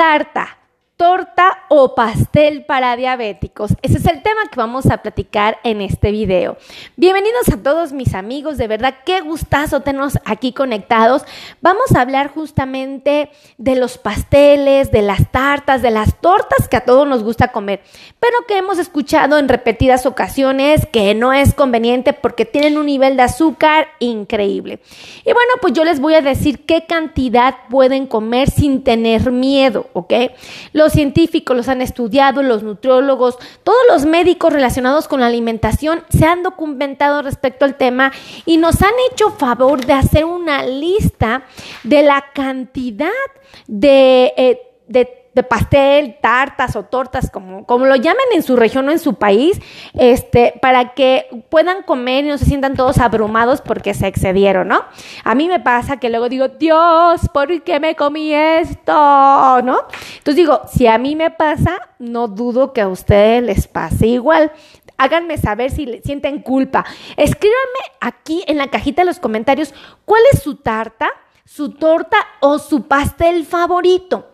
tarta torta o pastel para diabéticos. Ese es el tema que vamos a platicar en este video. Bienvenidos a todos mis amigos, de verdad qué gustazo tenernos aquí conectados. Vamos a hablar justamente de los pasteles, de las tartas, de las tortas que a todos nos gusta comer, pero que hemos escuchado en repetidas ocasiones que no es conveniente porque tienen un nivel de azúcar increíble. Y bueno, pues yo les voy a decir qué cantidad pueden comer sin tener miedo, ¿ok? Los científicos los han estudiado, los nutriólogos, todos los médicos relacionados con la alimentación se han documentado respecto al tema y nos han hecho favor de hacer una lista de la cantidad de, eh, de de pastel, tartas o tortas, como, como lo llamen en su región o en su país, este, para que puedan comer y no se sientan todos abrumados porque se excedieron, ¿no? A mí me pasa que luego digo, Dios, ¿por qué me comí esto? ¿No? Entonces digo, si a mí me pasa, no dudo que a ustedes les pase igual. Háganme saber si sienten culpa. Escríbanme aquí en la cajita de los comentarios cuál es su tarta, su torta o su pastel favorito.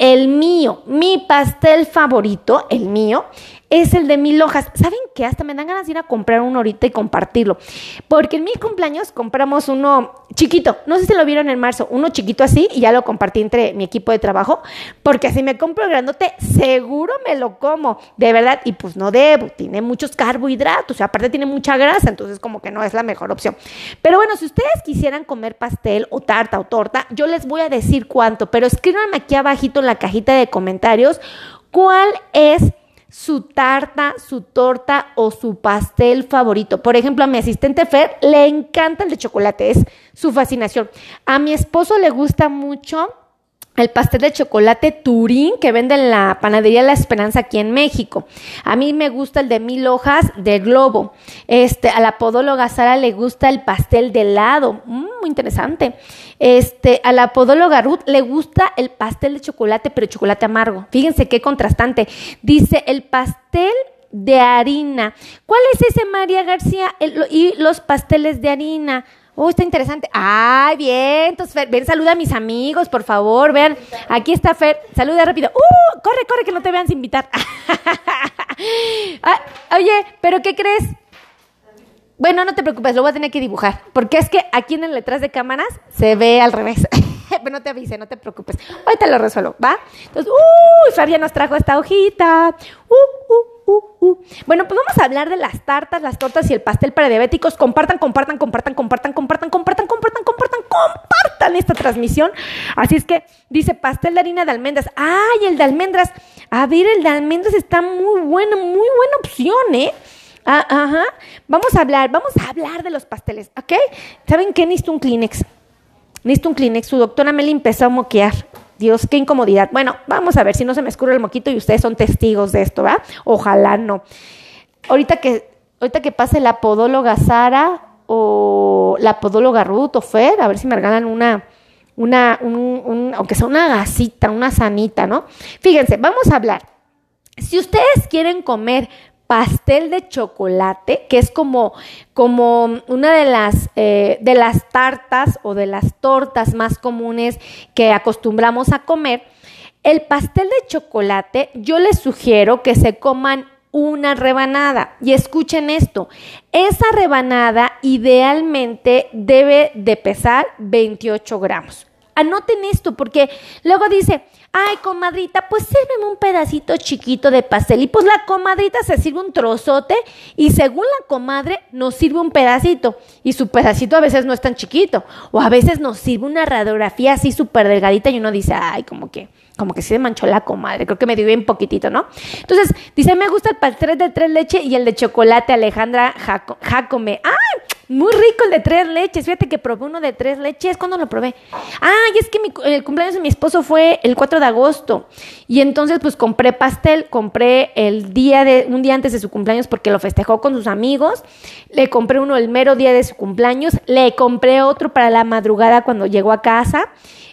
El mío, mi pastel favorito, el mío, es el de mil hojas. ¿Saben qué? Hasta me dan ganas de ir a comprar uno ahorita y compartirlo. Porque en mi cumpleaños compramos uno chiquito. No sé si lo vieron en marzo. Uno chiquito así y ya lo compartí entre mi equipo de trabajo. Porque si me compro el grandote, seguro me lo como. De verdad. Y pues no debo. Tiene muchos carbohidratos. Aparte tiene mucha grasa. Entonces como que no es la mejor opción. Pero bueno, si ustedes quisieran comer pastel o tarta o torta, yo les voy a decir cuánto. Pero escríbanme aquí abajito en la cajita de comentarios cuál es su tarta, su torta o su pastel favorito. Por ejemplo, a mi asistente Fer le encanta el de chocolate, es su fascinación. A mi esposo le gusta mucho el pastel de chocolate Turín que vende en la panadería La Esperanza aquí en México. A mí me gusta el de mil hojas de globo. Este, a la podóloga Sara le gusta el pastel de helado, mm, muy interesante. Este, a la podóloga Ruth le gusta el pastel de chocolate, pero chocolate amargo. Fíjense qué contrastante. Dice el pastel de harina. ¿Cuál es ese, María García? y los pasteles de harina. Oh, está interesante. Ay, bien. Entonces, Fer, ven, saluda a mis amigos, por favor. Vean, aquí está Fer. Saluda rápido. ¡Uh! Corre, corre, que no te vean sin invitar. Ah, oye, ¿pero qué crees? Bueno, no te preocupes, lo voy a tener que dibujar. Porque es que aquí en el detrás de cámaras se ve al revés. Pero no te avise, no te preocupes. Ahorita lo resuelvo, ¿va? Entonces, ¡uh! Fer ya nos trajo esta hojita. ¡Uh, uh! Uh, uh. Bueno, pues vamos a hablar de las tartas, las tortas y el pastel para diabéticos. Compartan, compartan, compartan, compartan, compartan, compartan, compartan, compartan, compartan esta transmisión. Así es que dice pastel de harina de almendras. ¡Ay, el de almendras! A ver, el de almendras está muy bueno, muy buena opción, ¿eh? Ah, ajá. Vamos a hablar, vamos a hablar de los pasteles, ¿ok? ¿Saben qué? Necesito un Kleenex. Necesito un Kleenex. Su doctora me empezó a moquear. Dios, qué incomodidad. Bueno, vamos a ver si no se me escurre el moquito y ustedes son testigos de esto, ¿va? Ojalá no. Ahorita que, ahorita que pase la podóloga Sara o la podóloga Ruth o Fer, a ver si me regalan una, una, un, aunque sea una gasita, una sanita, ¿no? Fíjense, vamos a hablar. Si ustedes quieren comer pastel de chocolate, que es como, como una de las, eh, de las tartas o de las tortas más comunes que acostumbramos a comer. El pastel de chocolate, yo les sugiero que se coman una rebanada. Y escuchen esto, esa rebanada idealmente debe de pesar 28 gramos. Anoten esto porque luego dice, ay, comadrita, pues sírveme un pedacito chiquito de pastel. Y pues la comadrita se sirve un trozote y según la comadre nos sirve un pedacito. Y su pedacito a veces no es tan chiquito. O a veces nos sirve una radiografía así súper delgadita y uno dice, ay, como que como que se manchó la comadre, creo que me dio bien poquitito, ¿no? Entonces, dice, me gusta el pastel de tres leche y el de chocolate, Alejandra Jacome. ¡Ay! Muy rico el de tres leches. Fíjate que probé uno de tres leches. ¿Cuándo lo probé? Ah, y es que el cumpleaños de mi esposo fue el 4 de agosto. Y entonces, pues compré pastel. Compré el día de, un día antes de su cumpleaños porque lo festejó con sus amigos. Le compré uno el mero día de su cumpleaños. Le compré otro para la madrugada cuando llegó a casa.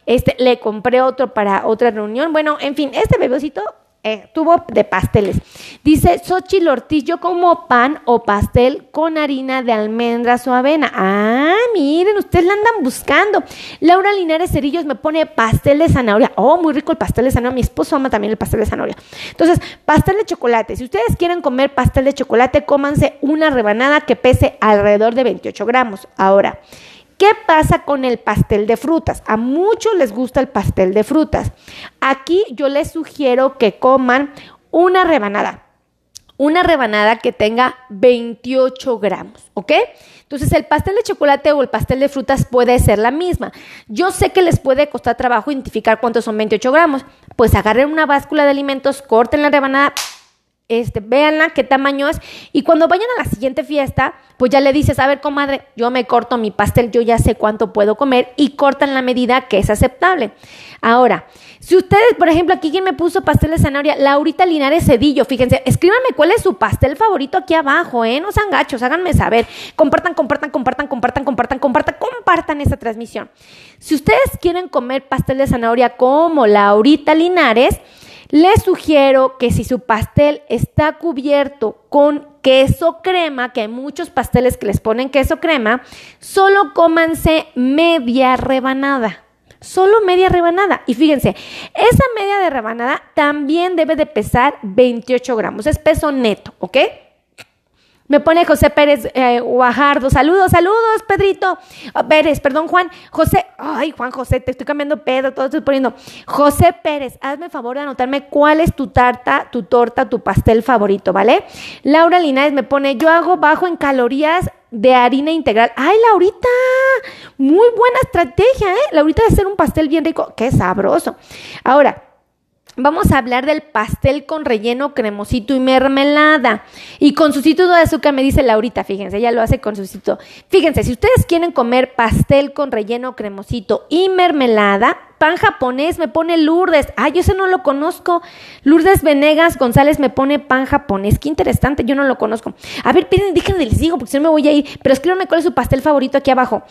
Este, le compré otro para otra reunión. Bueno, en fin, este bebecito eh, tubo de pasteles. Dice Xochitl Ortiz, yo como pan o pastel con harina de almendras o avena. Ah, miren, ustedes la andan buscando. Laura Linares Cerillos me pone pastel de zanahoria. Oh, muy rico el pastel de zanahoria. Mi esposo ama también el pastel de zanahoria. Entonces, pastel de chocolate. Si ustedes quieren comer pastel de chocolate, cómanse una rebanada que pese alrededor de 28 gramos. Ahora, ¿Qué pasa con el pastel de frutas? A muchos les gusta el pastel de frutas. Aquí yo les sugiero que coman una rebanada. Una rebanada que tenga 28 gramos, ¿ok? Entonces el pastel de chocolate o el pastel de frutas puede ser la misma. Yo sé que les puede costar trabajo identificar cuántos son 28 gramos. Pues agarren una báscula de alimentos, corten la rebanada, este, véanla qué tamaño es. Y cuando vayan a la siguiente fiesta, pues ya le dices, a ver, comadre, yo me corto mi pastel, yo ya sé cuánto puedo comer y cortan la medida que es aceptable. Ahora, si ustedes, por ejemplo, aquí quien me puso pastel de zanahoria, Laurita Linares Cedillo, fíjense, escríbanme cuál es su pastel favorito aquí abajo, ¿eh? No sean gachos, háganme saber. Compartan, compartan, compartan, compartan, compartan, compartan, compartan esta transmisión. Si ustedes quieren comer pastel de zanahoria como Laurita Linares, les sugiero que si su pastel está cubierto con queso crema, que hay muchos pasteles que les ponen queso crema, solo cómanse media rebanada. Solo media rebanada. Y fíjense, esa media de rebanada también debe de pesar 28 gramos. Es peso neto, ¿ok? Me pone José Pérez eh, Guajardo. Saludos, saludos, Pedrito. Ah, Pérez, perdón, Juan. José, ay, Juan José, te estoy cambiando Pedro, todo estoy poniendo. José Pérez, hazme favor de anotarme cuál es tu tarta, tu torta, tu pastel favorito, ¿vale? Laura Linares me pone, yo hago bajo en calorías de harina integral. Ay, Laurita, muy buena estrategia, ¿eh? Laurita de hacer un pastel bien rico. Qué sabroso. Ahora, Vamos a hablar del pastel con relleno cremosito y mermelada. Y con su sitio de azúcar me dice Laurita, fíjense, ella lo hace con su sitio. Fíjense, si ustedes quieren comer pastel con relleno cremosito y mermelada, pan japonés me pone Lourdes. Ay, yo ese no lo conozco. Lourdes Venegas González me pone pan japonés. Qué interesante, yo no lo conozco. A ver, piden, déjenme les digo, porque si no me voy a ir. Pero escríbanme cuál es su pastel favorito aquí abajo.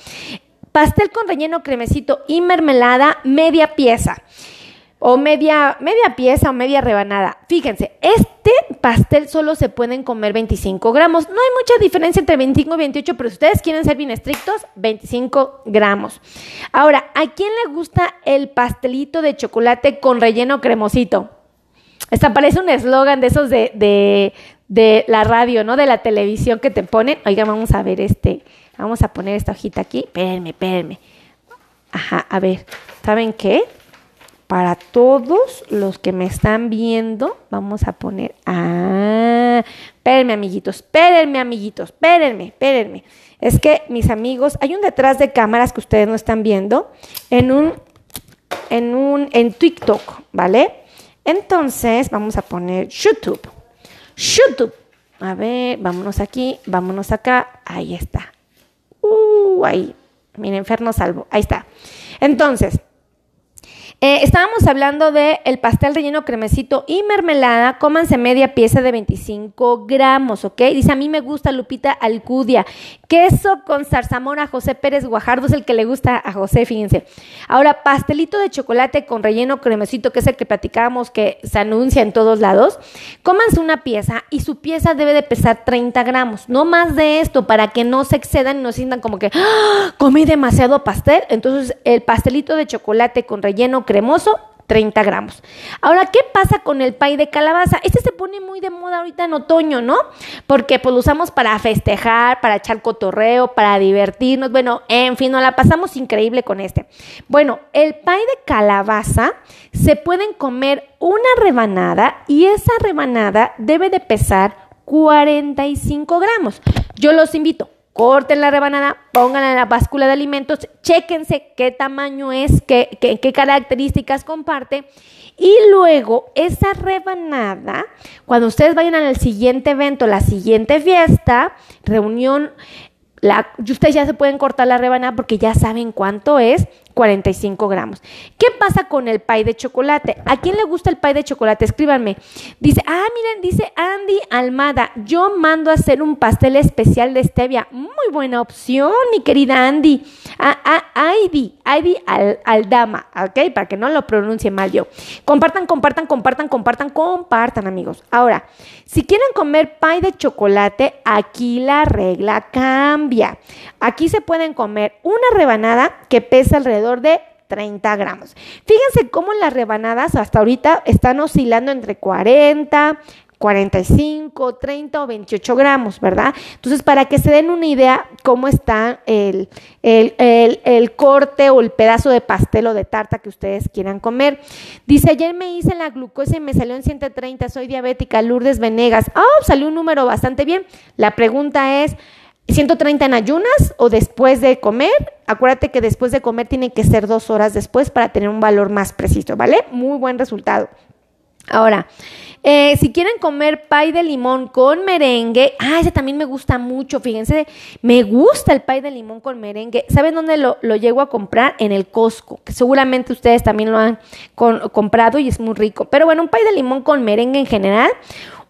Pastel con relleno cremosito y mermelada, media pieza o media, media pieza o media rebanada. Fíjense, este pastel solo se pueden comer 25 gramos. No hay mucha diferencia entre 25 y 28, pero si ustedes quieren ser bien estrictos, 25 gramos. Ahora, ¿a quién le gusta el pastelito de chocolate con relleno cremosito? Esta parece un eslogan de esos de, de, de, la radio, ¿no? De la televisión que te ponen. Oigan, vamos a ver este. Vamos a poner esta hojita aquí. Espérenme, espérenme. Ajá, a ver. ¿Saben qué? Para todos los que me están viendo, vamos a poner. Ah, espérenme, amiguitos, espérenme, amiguitos, espérenme, espérenme. Es que mis amigos, hay un detrás de cámaras que ustedes no están viendo en un, en un, en TikTok, ¿vale? Entonces, vamos a poner YouTube. YouTube. A ver, vámonos aquí, vámonos acá. Ahí está. Uh, ahí. Miren, Inferno Salvo. Ahí está. Entonces, eh, estábamos hablando de el pastel relleno cremecito y mermelada. Cómanse media pieza de 25 gramos, ¿ok? Dice, a mí me gusta Lupita Alcudia. Queso con zarzamora, José Pérez Guajardo es el que le gusta a José, fíjense. Ahora, pastelito de chocolate con relleno cremecito, que es el que platicábamos que se anuncia en todos lados. Cómanse una pieza y su pieza debe de pesar 30 gramos. No más de esto, para que no se excedan y no sientan como que, ¡Ah! comí demasiado pastel. Entonces, el pastelito de chocolate con relleno cremoso, 30 gramos. Ahora, ¿qué pasa con el pay de calabaza? Este se pone muy de moda ahorita en otoño, ¿no? Porque pues lo usamos para festejar, para echar cotorreo, para divertirnos. Bueno, en fin, nos la pasamos increíble con este. Bueno, el pay de calabaza se pueden comer una rebanada y esa rebanada debe de pesar 45 gramos. Yo los invito, corten la rebanada, pónganla en la báscula de alimentos, chéquense qué tamaño es, qué, qué, características comparte. Y luego esa rebanada, cuando ustedes vayan al siguiente evento, la siguiente fiesta, reunión, la, ustedes ya se pueden cortar la rebanada porque ya saben cuánto es, 45 gramos. ¿Qué pasa con el pay de chocolate? ¿A quién le gusta el pay de chocolate? Escríbanme. Dice, ah, miren, dice Andy Almada, yo mando a hacer un pastel especial de stevia. Muy buena opción, mi querida Andy. Ah, ah, Heidi, Heidi Aldama, ¿ok? Para que no lo pronuncie mal yo. Compartan, compartan, compartan, compartan, compartan, amigos. Ahora, si quieren comer pay de chocolate, aquí la regla cambia. Aquí se pueden comer una rebanada que pesa alrededor de 30 gramos. Fíjense cómo las rebanadas hasta ahorita están oscilando entre 40, 45, 30 o 28 gramos, ¿verdad? Entonces, para que se den una idea cómo está el, el, corte o el pedazo de pastel o de tarta que ustedes quieran comer. Dice, ayer me hice la glucosa y me salió en 130, soy diabética, Lourdes Venegas. Oh, salió un número bastante bien. La pregunta es, 130 en ayunas o después de comer. Acuérdate que después de comer tiene que ser dos horas después para tener un valor más preciso, ¿vale? Muy buen resultado. Ahora, eh, si quieren comer pay de limón con merengue, ah, ese también me gusta mucho, fíjense, me gusta el pay de limón con merengue. ¿Saben dónde lo, llego a comprar? En el Costco, que seguramente ustedes también lo han comprado y es muy rico. Pero bueno, un pay de limón con merengue en general,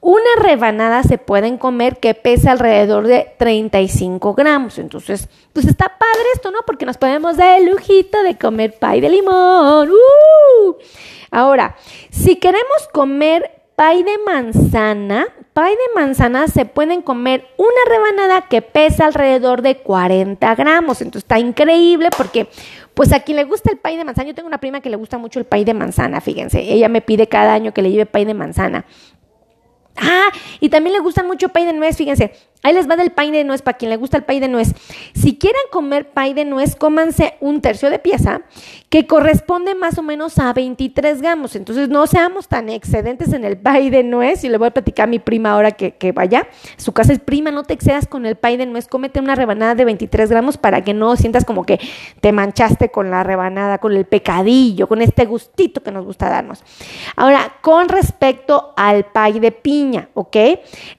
una rebanada se pueden comer que pesa alrededor de 35 gramos. Entonces, pues está padre esto, ¿no? Porque nos podemos dar el lujito de comer pay de limón. ¡Uh! Ahora, si queremos comer pay de manzana, pay de manzana se pueden comer una rebanada que pesa alrededor de 40 gramos. Entonces está increíble porque pues a quien le gusta el pay de manzana, yo tengo una prima que le gusta mucho el pay de manzana, fíjense, ella me pide cada año que le lleve pay de manzana. Ah, y también le gusta mucho pay de nuez, fíjense. Ahí les va del pay de nuez para quien le gusta el pay de nuez. Si quieren comer pay de nuez, cómanse un tercio de pieza que corresponde más o menos a 23 gramos. Entonces no seamos tan excedentes en el pay de nuez. Y le voy a platicar a mi prima ahora que, que vaya. Su casa es prima, no te excedas con el pay de nuez. Cómete una rebanada de 23 gramos para que no sientas como que te manchaste con la rebanada, con el pecadillo, con este gustito que nos gusta darnos. Ahora, con respecto al pay de piña, ¿ok?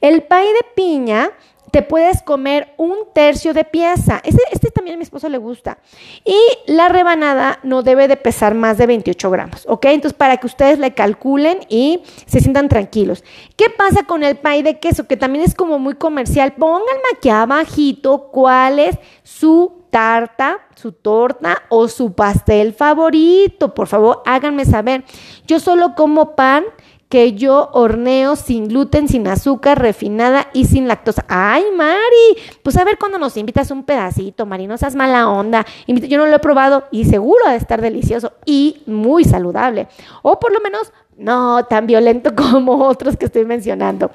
El pay de piña te puedes comer un tercio de pieza. Este, también a mi esposo le gusta. Y la rebanada no debe de pesar más de 28 gramos, ¿ok? Entonces, para que ustedes le calculen y se sientan tranquilos. ¿Qué pasa con el pay de queso? Que también es como muy comercial. Pónganme aquí abajito cuál es su tarta, su torta o su pastel favorito. Por favor, háganme saber. Yo solo como pan que yo horneo sin gluten, sin azúcar refinada y sin lactosa. Ay, Mari, pues a ver cuando nos invitas un pedacito, Mari, no seas mala onda. Yo no lo he probado y seguro de estar delicioso y muy saludable. O por lo menos no tan violento como otros que estoy mencionando.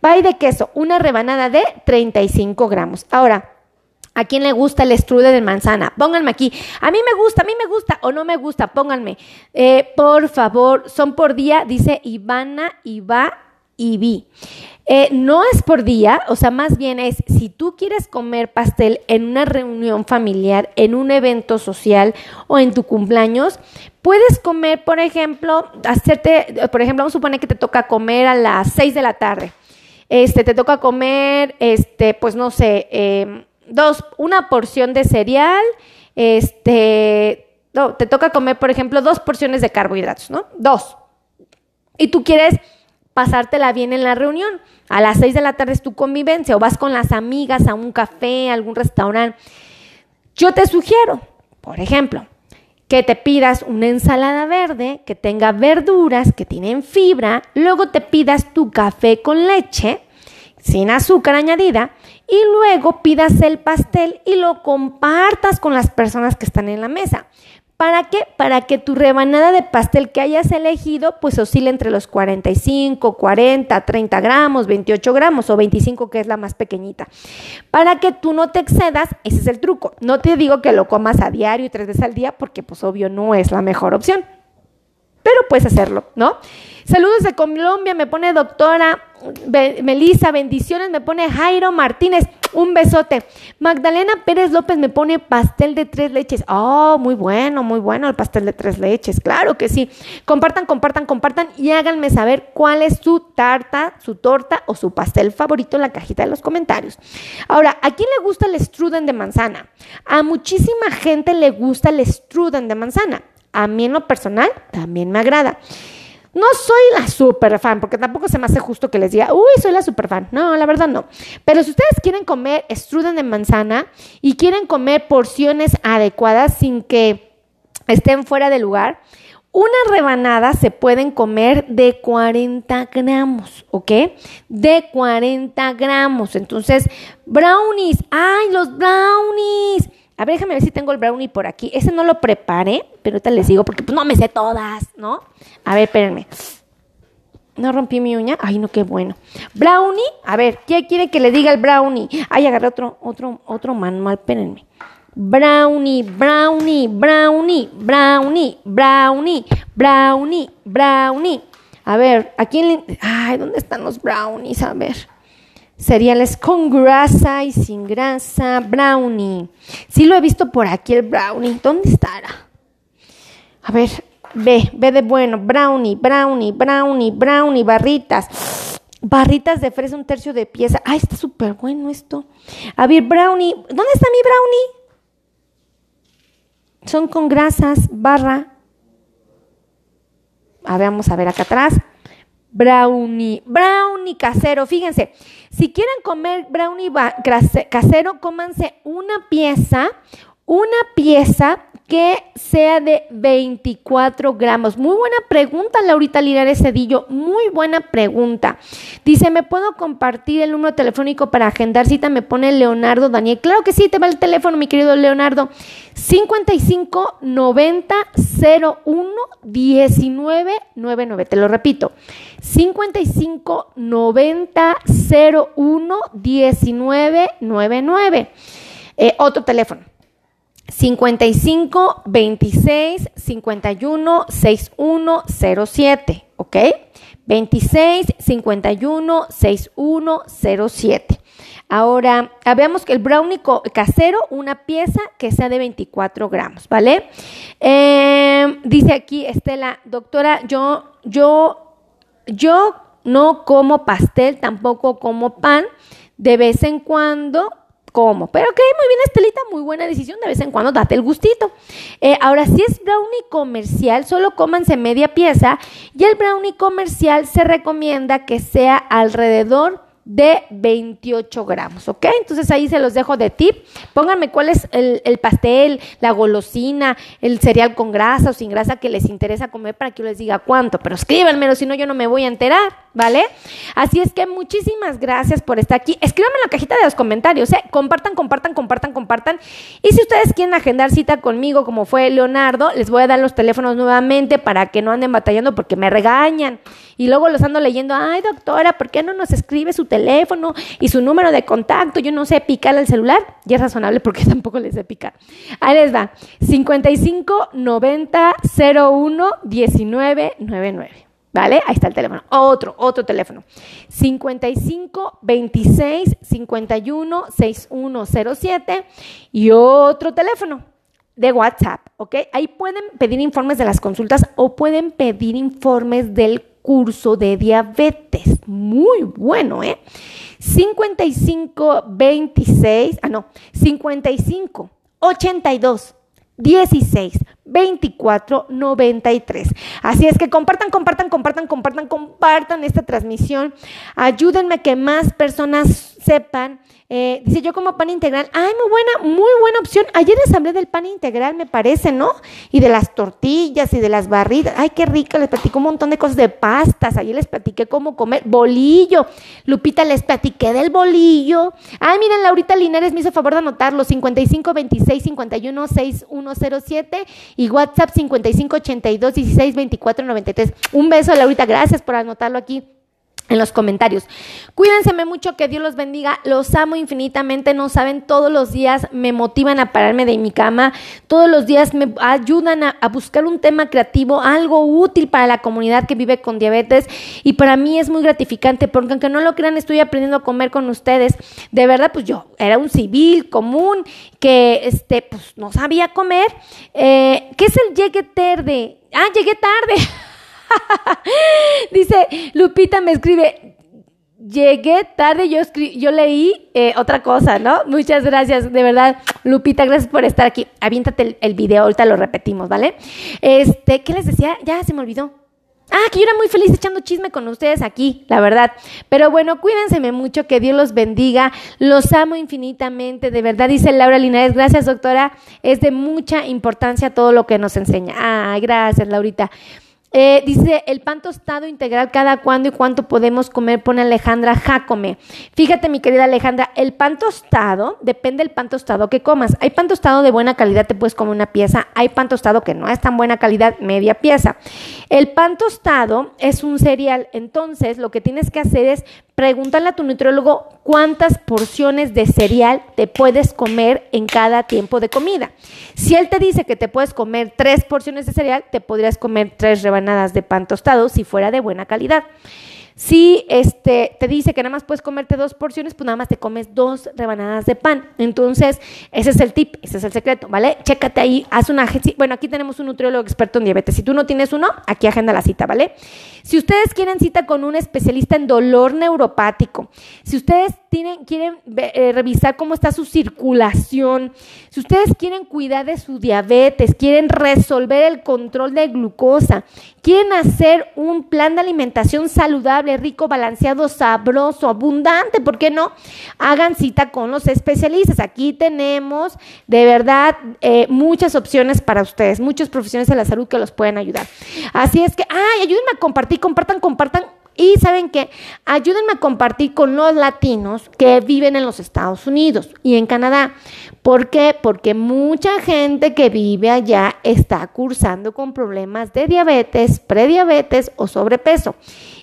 Pay de queso, una rebanada de 35 gramos. Ahora, ¿A quién le gusta el strudel de manzana? Pónganme aquí. A mí me gusta, a mí me gusta o no me gusta, pónganme. Eh, por favor, son por día, dice Ivana, Iba Vi. Eh, no es por día, o sea, más bien es si tú quieres comer pastel en una reunión familiar, en un evento social o en tu cumpleaños, puedes comer, por ejemplo, hacerte, por ejemplo, vamos a suponer que te toca comer a las 6 de la tarde. Este, te toca comer, este, pues no sé, eh, dos, una porción de cereal, este, te toca comer, por ejemplo, dos porciones de carbohidratos, ¿no? Dos. Y tú quieres pasártela bien en la reunión. A las seis de la tarde es tu convivencia o vas con las amigas a un café, a algún restaurante. Yo te sugiero, por ejemplo, que te pidas una ensalada verde que tenga verduras, que tienen fibra, luego te pidas tu café con leche, sin azúcar añadida, y luego pidas el pastel y lo compartas con las personas que están en la mesa. ¿Para qué? Para que tu rebanada de pastel que hayas elegido pues oscile entre los 45, 40, 30 gramos, 28 gramos o 25 que es la más pequeñita. Para que tú no te excedas, ese es el truco. No te digo que lo comas a diario y tres veces al día porque pues obvio no es la mejor opción. Pero puedes hacerlo, ¿no? Saludos de Colombia, me pone doctora Melissa, bendiciones, me pone Jairo Martínez. Un besote. Magdalena Pérez López me pone pastel de tres leches. Oh, muy bueno, muy bueno el pastel de tres leches. Claro que sí. Compartan, compartan, compartan y háganme saber cuál es su tarta, su torta o su pastel favorito en la cajita de los comentarios. Ahora, ¿a quién le gusta el strudel de manzana? A muchísima gente le gusta el strudel de manzana. A mí en lo personal también me agrada. No soy la super fan, porque tampoco se me hace justo que les diga, uy, soy la super fan. No, la verdad no. Pero si ustedes quieren comer strudel de manzana y quieren comer porciones adecuadas sin que estén fuera de lugar, una rebanada se pueden comer de 40 gramos, ¿ok? De 40 gramos. Entonces, brownies, ¡ay, los brownies! A ver, déjame ver si tengo el brownie por aquí. Ese no lo preparé, pero ahorita les digo porque pues no me sé todas, ¿no? A ver, espérenme. No rompí mi uña. Ay, no, qué bueno. Brownie. A ver, ¿qué quiere que le diga el brownie? Ay, agarré otro, otro, otro manual. Espérenme. Brownie, brownie, brownie, brownie, brownie, brownie, brownie. A ver, ¿a quién le... Ay, ¿dónde están los brownies? A ver. Cereales con grasa y sin grasa, brownie. Sí lo he visto por aquí el brownie. ¿Dónde estará? A ver, ve, ve de bueno. Brownie, brownie, brownie, brownie, barritas. Barritas de fresa, un tercio de pieza. Ay, está súper bueno esto. A ver, brownie. ¿Dónde está mi brownie? Son con grasas, barra. A ver, vamos a ver acá atrás brownie, brownie casero. Fíjense, si quieren comer brownie casero, cómanse una pieza, una pieza que sea de 24 gramos. Muy buena pregunta, Laurita Linares Cedillo. Muy buena pregunta. Dice, ¿me puedo compartir el número telefónico para agendar cita? Me pone Leonardo Daniel. Claro que sí, te va el teléfono, mi querido Leonardo. 55 90 01 19 99. Te lo repito. 55 90 01 19 99. otro teléfono. 55 26 51 61 07, ¿ok? 26 51 61 07. Ahora, veamos que el brownie casero, una pieza que sea de 24 gramos, ¿vale? Em, dice aquí Estela, doctora, yo, yo, yo no como pastel, tampoco como pan, de vez en cuando como. Pero ok, muy bien, Estelita, muy buena decisión. De vez en cuando date el gustito. Eh, ahora, si es brownie comercial, solo cómanse media pieza. Y el brownie comercial se recomienda que sea alrededor de 28 gramos, ¿ok? Entonces ahí se los dejo de tip. Pónganme cuál es el, pastel, la golosina, el cereal con grasa o sin grasa que les interesa comer para que yo les diga cuánto. Pero escríbanmelo, si no yo no me voy a enterar, ¿vale? Así es que muchísimas gracias por estar aquí. Escríbanme en la cajita de los comentarios, ¿eh? Compartan, compartan, compartan, compartan. Y si ustedes quieren agendar cita conmigo, como fue Leonardo, les voy a dar los teléfonos nuevamente para que no anden batallando porque me regañan. Y luego los ando leyendo, ay doctora, ¿por qué no nos escribe su teléfono y su número de contacto? Yo no sé picar el celular. Y es razonable porque tampoco les sé picar. Ahí les va. 55 90 01 19 99. ¿Vale? Ahí está el teléfono. Otro, otro teléfono. 55 26 51 6107 y otro teléfono de WhatsApp, ¿ok? Ahí pueden pedir informes de las consultas o pueden pedir informes del curso de diabetes. Muy bueno, ¿eh? 55 26, ah no, 55 82 16 24 93. Así es que compartan, compartan, compartan, compartan, compartan esta transmisión. Ayúdenme a que más personas sepan eh, dice yo como pan integral. Ay, muy buena, muy buena opción. Ayer les hablé del pan integral, me parece, ¿no? Y de las tortillas y de las barritas. Ay, qué rico. Les platico un montón de cosas de pastas. Ayer les platiqué cómo comer bolillo. Lupita, les platiqué del bolillo. Ay, miren, Laurita Linares me hizo favor de anotarlo. 55 26 51 6107 y WhatsApp 55 82 16 24 93. Un beso, Laurita. Gracias por anotarlo aquí en los comentarios. Cuídense mucho, que Dios los bendiga. Los amo infinitamente. No saben, todos los días me motivan a pararme de mi cama. Todos los días me ayudan a, buscar un tema creativo, algo útil para la comunidad que vive con diabetes. Y para mí es muy gratificante porque aunque no lo crean, estoy aprendiendo a comer con ustedes. De verdad, pues yo era un civil común que este, pues, no sabía comer. Eh, ¿Qué es el llegue tarde? Ah, llegué tarde. Dice, Lupita me escribe, llegué tarde, yo, yo leí eh, otra cosa, ¿no? Muchas gracias, de verdad, Lupita, gracias por estar aquí. Aviéntate el, el, video, ahorita lo repetimos, ¿vale? Este, ¿qué les decía? Ya se me olvidó. Ah, que yo era muy feliz echando chisme con ustedes aquí, la verdad. Pero bueno, cuídense mucho, que Dios los bendiga. Los amo infinitamente, de verdad, dice Laura Linares. Gracias, doctora. Es de mucha importancia todo lo que nos enseña. Ah, gracias, Laurita. Eh, dice, el pan tostado integral, ¿cada cuándo y cuánto podemos comer? Pone Alejandra Jacome. Fíjate, mi querida Alejandra, el pan tostado, depende del pan tostado que comas. Hay pan tostado de buena calidad, te puedes comer una pieza. Hay pan tostado que no es tan buena calidad, media pieza. El pan tostado es un cereal, entonces lo que tienes que hacer es Pregúntale a tu nutriólogo cuántas porciones de cereal te puedes comer en cada tiempo de comida. Si él te dice que te puedes comer tres porciones de cereal, te podrías comer tres rebanadas de pan tostado si fuera de buena calidad. Si este, te dice que nada más puedes comerte dos porciones, pues nada más te comes dos rebanadas de pan. Entonces, ese es el tip, ese es el secreto, ¿vale? Chécate ahí, haz una... Bueno, aquí tenemos un nutriólogo experto en diabetes. Si tú no tienes uno, aquí agenda la cita, ¿vale? Si ustedes quieren cita con un especialista en dolor neuropático, si ustedes tienen, quieren eh, revisar cómo está su circulación, si ustedes quieren cuidar de su diabetes, quieren resolver el control de glucosa, quieren hacer un plan de alimentación saludable, rico, balanceado, sabroso, abundante, ¿por qué no? Hagan cita con los especialistas. Aquí tenemos de verdad eh, muchas opciones para ustedes, muchos profesionales de la salud que los pueden ayudar. Así es que, ay, ayúdenme a compartir, compartan, compartan y saben que ayúdenme a compartir con los latinos que viven en los Estados Unidos y en Canadá. ¿Por qué? Porque mucha gente que vive allá está cursando con problemas de diabetes, prediabetes o sobrepeso.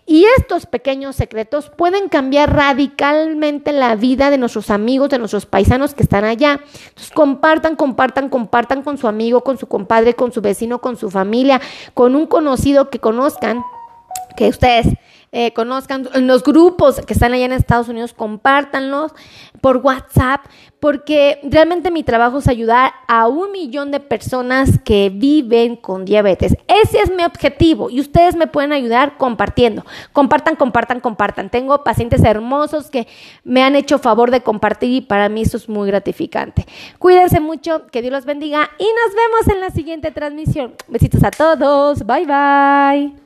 Y estos pequeños secretos pueden cambiar radicalmente la vida de nuestros amigos, de nuestros paisanos que están allá. Entonces, compartan, compartan, compartan con su amigo, con su compadre, con su vecino, con su familia, con un conocido que conozcan, que ustedes eh, conozcan los grupos que están allá en Estados Unidos, compártanlos por WhatsApp, porque realmente mi trabajo es ayudar a un millón de personas que viven con diabetes. Ese es mi objetivo y ustedes me pueden ayudar compartiendo. Compartan, compartan, compartan. Tengo pacientes hermosos que me han hecho favor de compartir y para mí eso es muy gratificante. Cuídense mucho, que Dios los bendiga y nos vemos en la siguiente transmisión. Besitos a todos. Bye bye.